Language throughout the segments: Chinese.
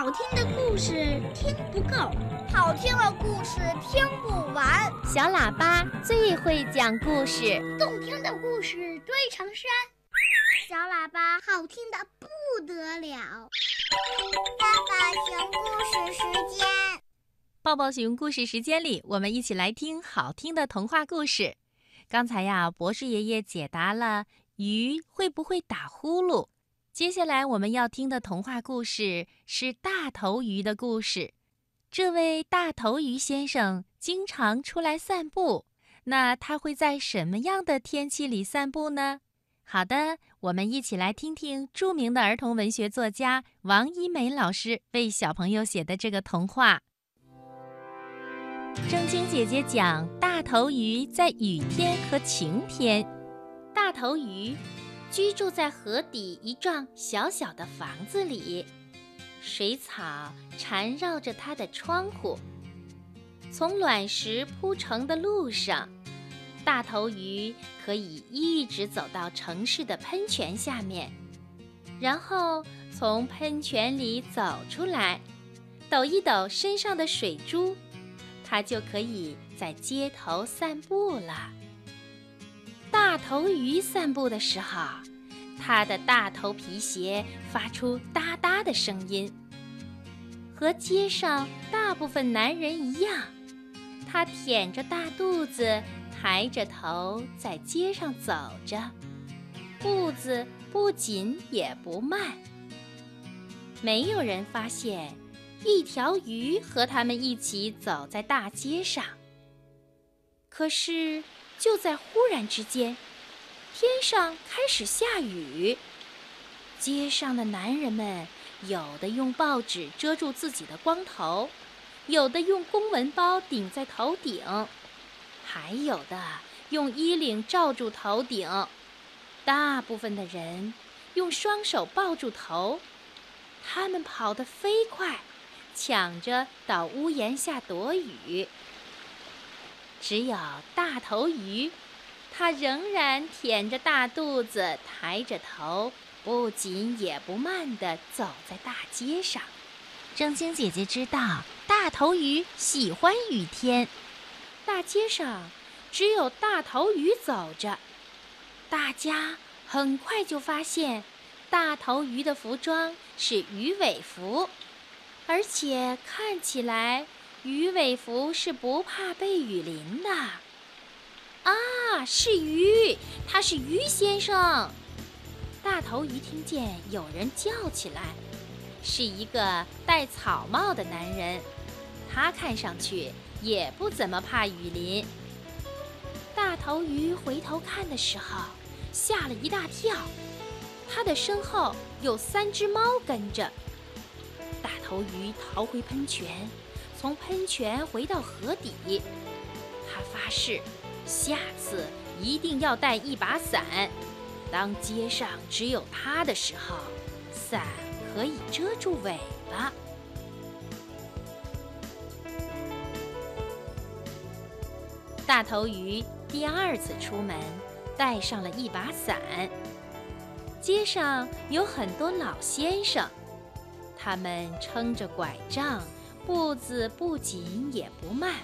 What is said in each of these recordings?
好听的故事听不够，好听的故事听不完。小喇叭最会讲故事，动听的故事堆成山。小喇叭好听的不得了。爸爸熊故事时间，抱抱熊故事时间里，我们一起来听好听的童话故事。刚才呀，博士爷爷解答了鱼会不会打呼噜。接下来我们要听的童话故事是大头鱼的故事。这位大头鱼先生经常出来散步，那他会在什么样的天气里散步呢？好的，我们一起来听听著名的儿童文学作家王一梅老师为小朋友写的这个童话。正经姐姐讲大头鱼在雨天和晴天。大头鱼。居住在河底一幢小小的房子里，水草缠绕着它的窗户。从卵石铺成的路上，大头鱼可以一直走到城市的喷泉下面，然后从喷泉里走出来，抖一抖身上的水珠，它就可以在街头散步了。大头鱼散步的时候，它的大头皮鞋发出哒哒的声音。和街上大部分男人一样，他腆着大肚子，抬着头在街上走着，步子不紧也不慢。没有人发现一条鱼和他们一起走在大街上。可是。就在忽然之间，天上开始下雨。街上的男人们，有的用报纸遮住自己的光头，有的用公文包顶在头顶，还有的用衣领罩住头顶。大部分的人用双手抱住头，他们跑得飞快，抢着到屋檐下躲雨。只有大头鱼，它仍然腆着大肚子，抬着头，不紧也不慢地走在大街上。正晶姐姐知道，大头鱼喜欢雨天。大街上只有大头鱼走着，大家很快就发现，大头鱼的服装是鱼尾服，而且看起来。鱼尾服是不怕被雨淋的，啊，是鱼，他是鱼先生。大头鱼听见有人叫起来，是一个戴草帽的男人，他看上去也不怎么怕雨淋。大头鱼回头看的时候，吓了一大跳，他的身后有三只猫跟着。大头鱼逃回喷泉。从喷泉回到河底，他发誓，下次一定要带一把伞。当街上只有他的时候，伞可以遮住尾巴。大头鱼第二次出门，带上了一把伞。街上有很多老先生，他们撑着拐杖。步子不紧也不慢，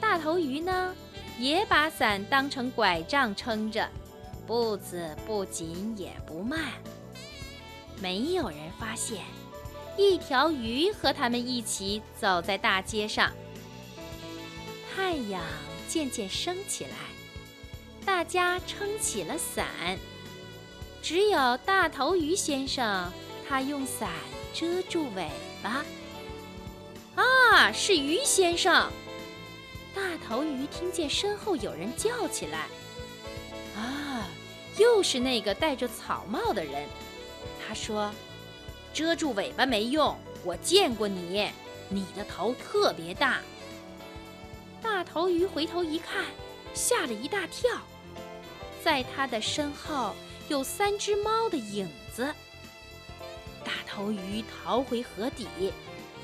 大头鱼呢，也把伞当成拐杖撑着，步子不紧也不慢。没有人发现，一条鱼和他们一起走在大街上。太阳渐渐升起来，大家撑起了伞，只有大头鱼先生，他用伞遮住尾巴。啊，是鱼先生！大头鱼听见身后有人叫起来：“啊，又是那个戴着草帽的人。”他说：“遮住尾巴没用，我见过你，你的头特别大。”大头鱼回头一看，吓了一大跳，在他的身后有三只猫的影子。大头鱼逃回河底，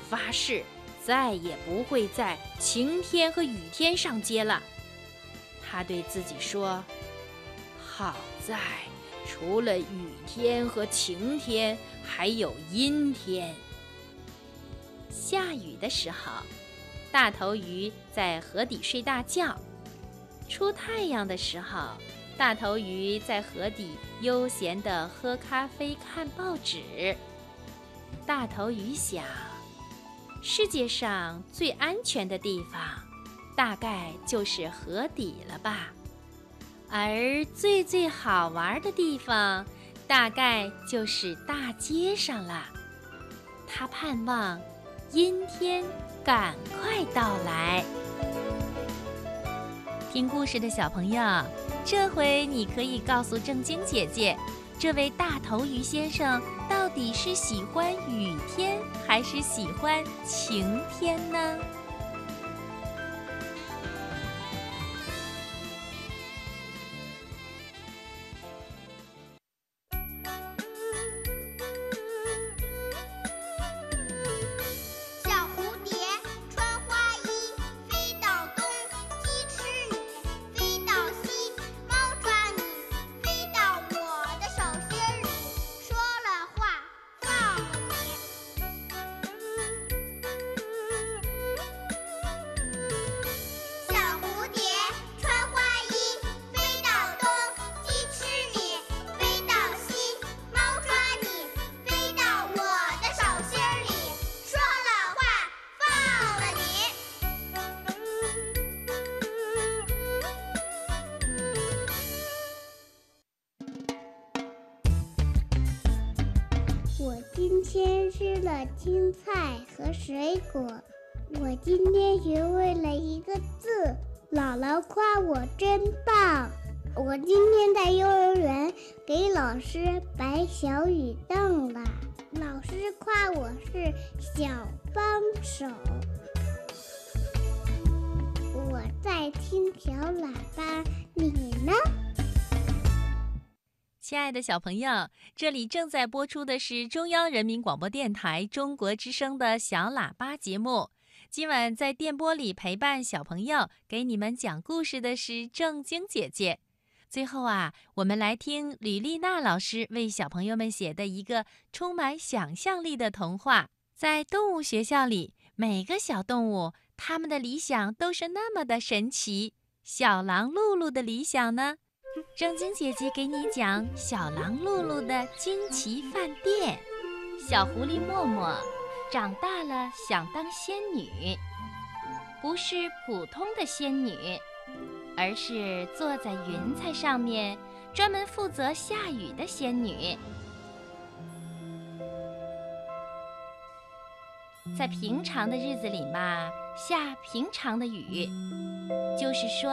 发誓。再也不会在晴天和雨天上街了，他对自己说：“好在除了雨天和晴天，还有阴天。下雨的时候，大头鱼在河底睡大觉；出太阳的时候，大头鱼在河底悠闲地喝咖啡、看报纸。大头鱼想，世界上最安全的地方，大概就是河底了吧。而最最好玩的地方，大概就是大街上了。他盼望阴天赶快到来。听故事的小朋友，这回你可以告诉正晶姐姐，这位大头鱼先生到你是喜欢雨天还是喜欢晴天呢？水果，我今天学会了一个字，姥姥夸我真棒。我今天在幼儿园给老师摆小雨凳了，老师夸我是小帮手。我在听小喇叭，你呢？亲爱的小朋友，这里正在播出的是中央人民广播电台中国之声的小喇叭节目。今晚在电波里陪伴小朋友、给你们讲故事的是正晶姐姐。最后啊，我们来听吕丽娜老师为小朋友们写的一个充满想象力的童话。在动物学校里，每个小动物它们的理想都是那么的神奇。小狼露露的理想呢？正晶姐姐给你讲小狼露露的惊奇饭店。小狐狸默默长大了，想当仙女，不是普通的仙女，而是坐在云彩上面，专门负责下雨的仙女。在平常的日子里嘛，下平常的雨。就是说，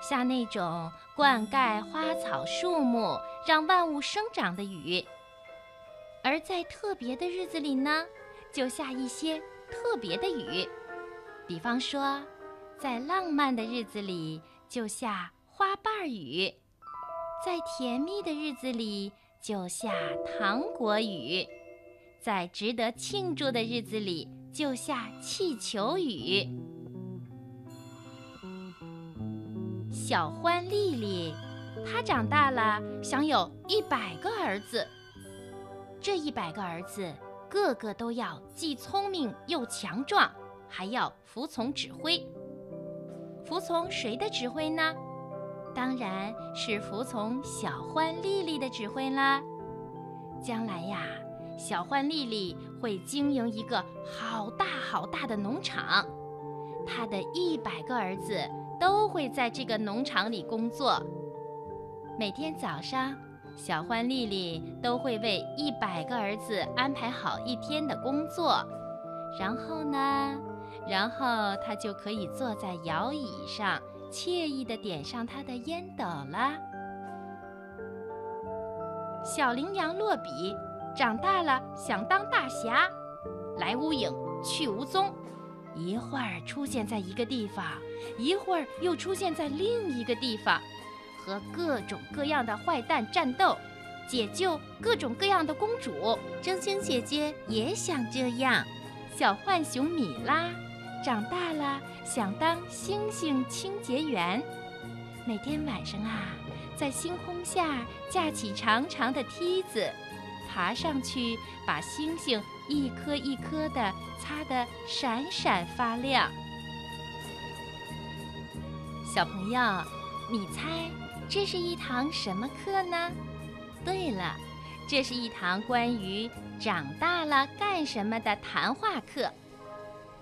下那种灌溉花草树木、让万物生长的雨；而在特别的日子里呢，就下一些特别的雨。比方说，在浪漫的日子里就下花瓣雨，在甜蜜的日子里就下糖果雨，在值得庆祝的日子里就下气球雨。小欢丽丽，她长大了，想有一百个儿子。这一百个儿子，个个都要既聪明又强壮，还要服从指挥。服从谁的指挥呢？当然是服从小欢丽丽的指挥啦。将来呀，小欢丽丽会经营一个好大好大的农场，他的一百个儿子。都会在这个农场里工作。每天早上，小欢丽丽都会为一百个儿子安排好一天的工作。然后呢，然后她就可以坐在摇椅上，惬意地点上她的烟斗了。小羚羊洛比长大了，想当大侠，来无影去无踪。一会儿出现在一个地方，一会儿又出现在另一个地方，和各种各样的坏蛋战斗，解救各种各样的公主。真星姐姐也想这样。小浣熊米拉长大了，想当星星清洁员。每天晚上啊，在星空下架起长长的梯子，爬上去，把星星一颗一颗的擦得闪闪发亮。小朋友，你猜这是一堂什么课呢？对了，这是一堂关于长大了干什么的谈话课。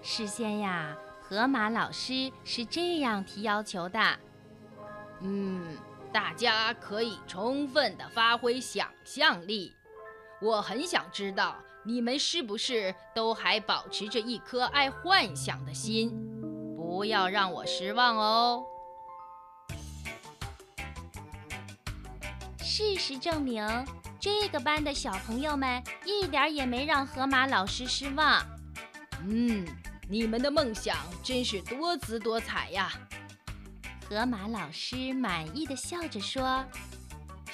事先呀，河马老师是这样提要求的：嗯，大家可以充分的发挥想象力。我很想知道你们是不是都还保持着一颗爱幻想的心，不要让我失望哦。事实证明，这个班的小朋友们一点也没让河马老师失望。嗯。你们的梦想真是多姿多彩呀！河马老师满意的笑着说：“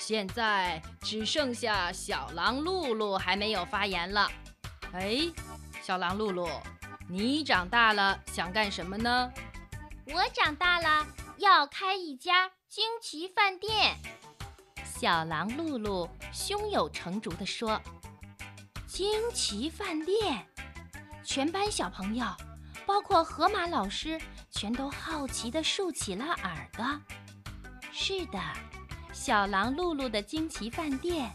现在只剩下小狼露露还没有发言了。哎，小狼露露，你长大了想干什么呢？”“我长大了要开一家惊奇饭店。”小狼露露胸有成竹地说：“惊奇饭店。”全班小朋友，包括河马老师，全都好奇地竖起了耳朵。是的，小狼露露的惊奇饭店，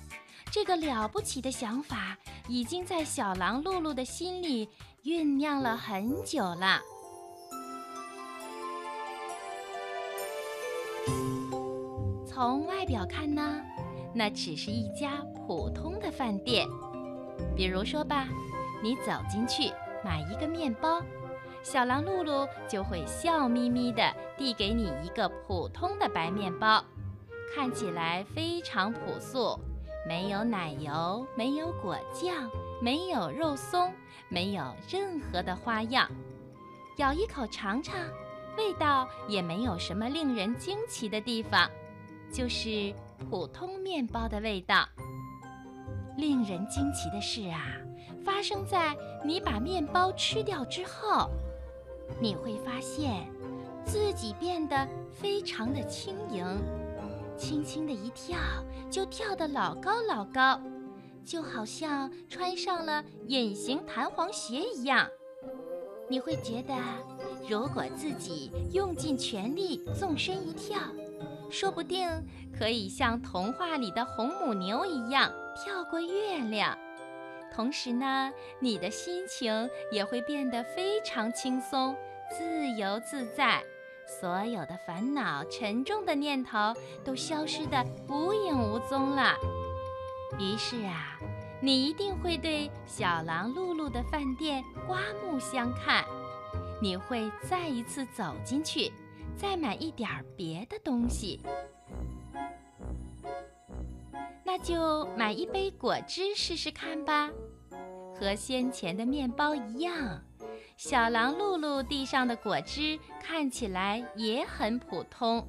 这个了不起的想法，已经在小狼露露的心里酝酿了很久了。从外表看呢，那只是一家普通的饭店。比如说吧。你走进去买一个面包，小狼露露就会笑眯眯地递给你一个普通的白面包，看起来非常朴素，没有奶油，没有果酱，没有肉松，没有任何的花样。咬一口尝尝，味道也没有什么令人惊奇的地方，就是普通面包的味道。令人惊奇的是啊！发生在你把面包吃掉之后，你会发现自己变得非常的轻盈，轻轻的一跳就跳得老高老高，就好像穿上了隐形弹簧鞋一样。你会觉得，如果自己用尽全力纵身一跳，说不定可以像童话里的红母牛一样跳过月亮。同时呢，你的心情也会变得非常轻松、自由自在，所有的烦恼、沉重的念头都消失得无影无踪了。于是啊，你一定会对小狼露露的饭店刮目相看，你会再一次走进去，再买一点别的东西。那就买一杯果汁试试看吧。和先前的面包一样，小狼露露地上的果汁看起来也很普通，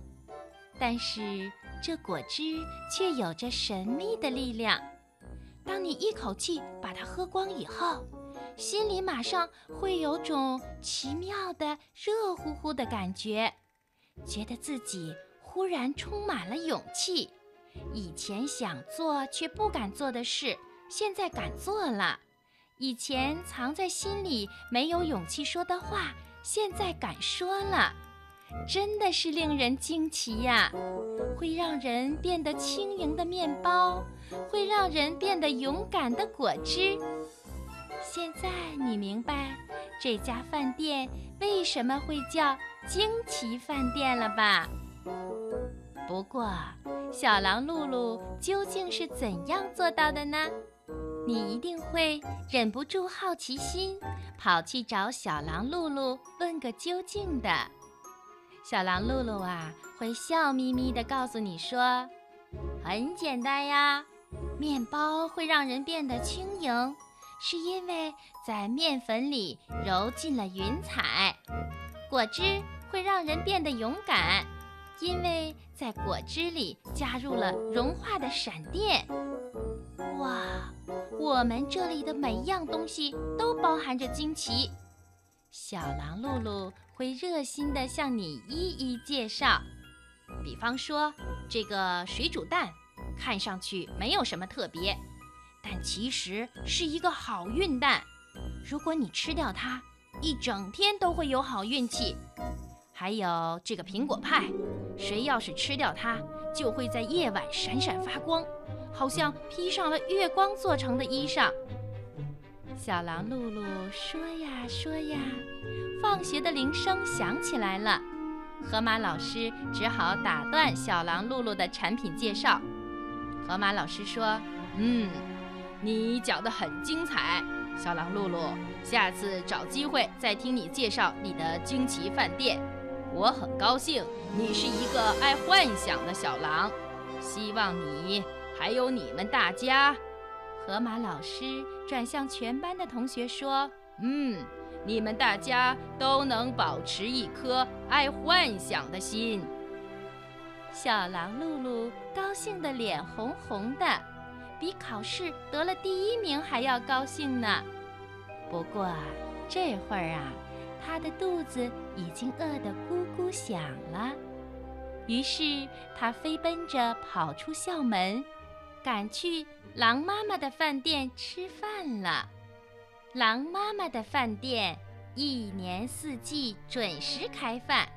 但是这果汁却有着神秘的力量。当你一口气把它喝光以后，心里马上会有种奇妙的热乎乎的感觉，觉得自己忽然充满了勇气。以前想做却不敢做的事，现在敢做了；以前藏在心里没有勇气说的话，现在敢说了。真的是令人惊奇呀！会让人变得轻盈的面包，会让人变得勇敢的果汁。现在你明白这家饭店为什么会叫惊奇饭店了吧？不过。小狼露露究竟是怎样做到的呢？你一定会忍不住好奇心，跑去找小狼露露问个究竟的。小狼露露啊，会笑眯眯地告诉你说：“很简单呀，面包会让人变得轻盈，是因为在面粉里揉进了云彩；果汁会让人变得勇敢。”因为在果汁里加入了融化的闪电，哇！我们这里的每一样东西都包含着惊奇。小狼露露会热心地向你一一介绍。比方说，这个水煮蛋看上去没有什么特别，但其实是一个好运蛋。如果你吃掉它，一整天都会有好运气。还有这个苹果派，谁要是吃掉它，就会在夜晚闪闪发光，好像披上了月光做成的衣裳。小狼露露说呀说呀，放学的铃声响起来了。河马老师只好打断小狼露露的产品介绍。河马老师说：“嗯，你讲得很精彩，小狼露露，下次找机会再听你介绍你的惊奇饭店。我很高兴你是一个爱幻想的小狼，希望你还有你们大家。”河马老师转向全班的同学说：“嗯。”你们大家都能保持一颗爱幻想的心。小狼露露高兴得脸红红的，比考试得了第一名还要高兴呢。不过这会儿啊，他的肚子已经饿得咕咕响了。于是他飞奔着跑出校门，赶去狼妈妈的饭店吃饭了。狼妈妈的饭店一年四季准时开饭，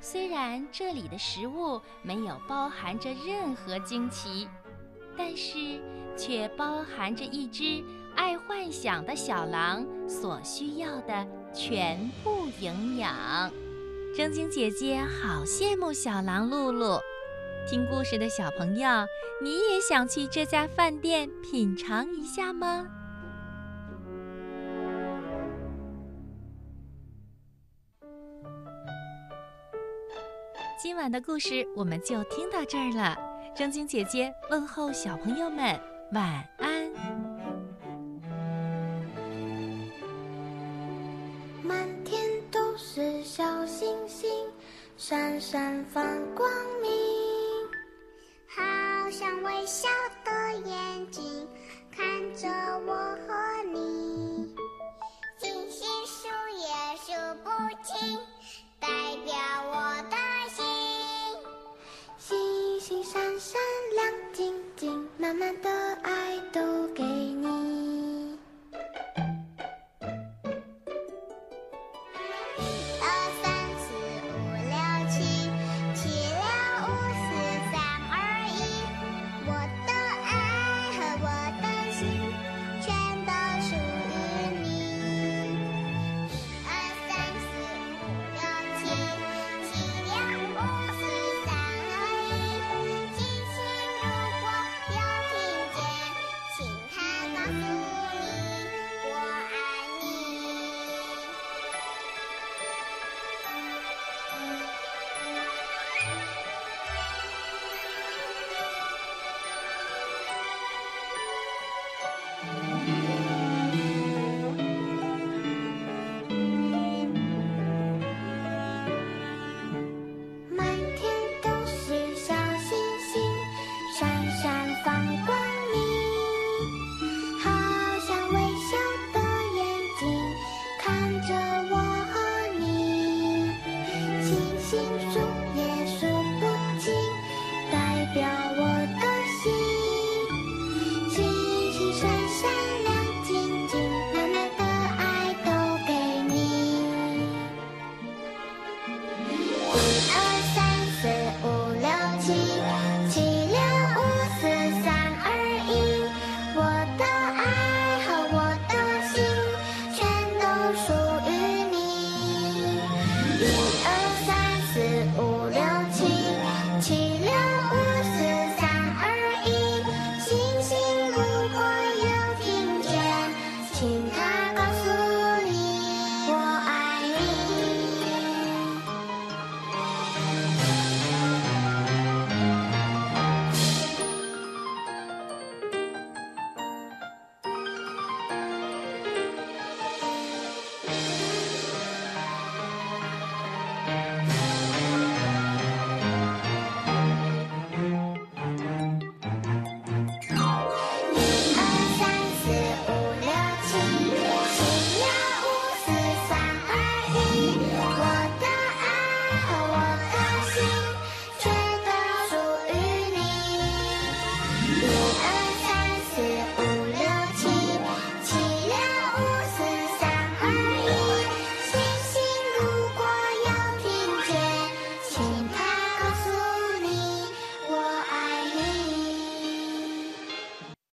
虽然这里的食物没有包含着任何惊奇，但是却包含着一只爱幻想的小狼所需要的全部营养。正晶姐姐好羡慕小狼露露。听故事的小朋友，你也想去这家饭店品尝一下吗？今晚的故事我们就听到这儿了。正晶姐姐问候小朋友们晚安。满天都是小星星，闪闪放光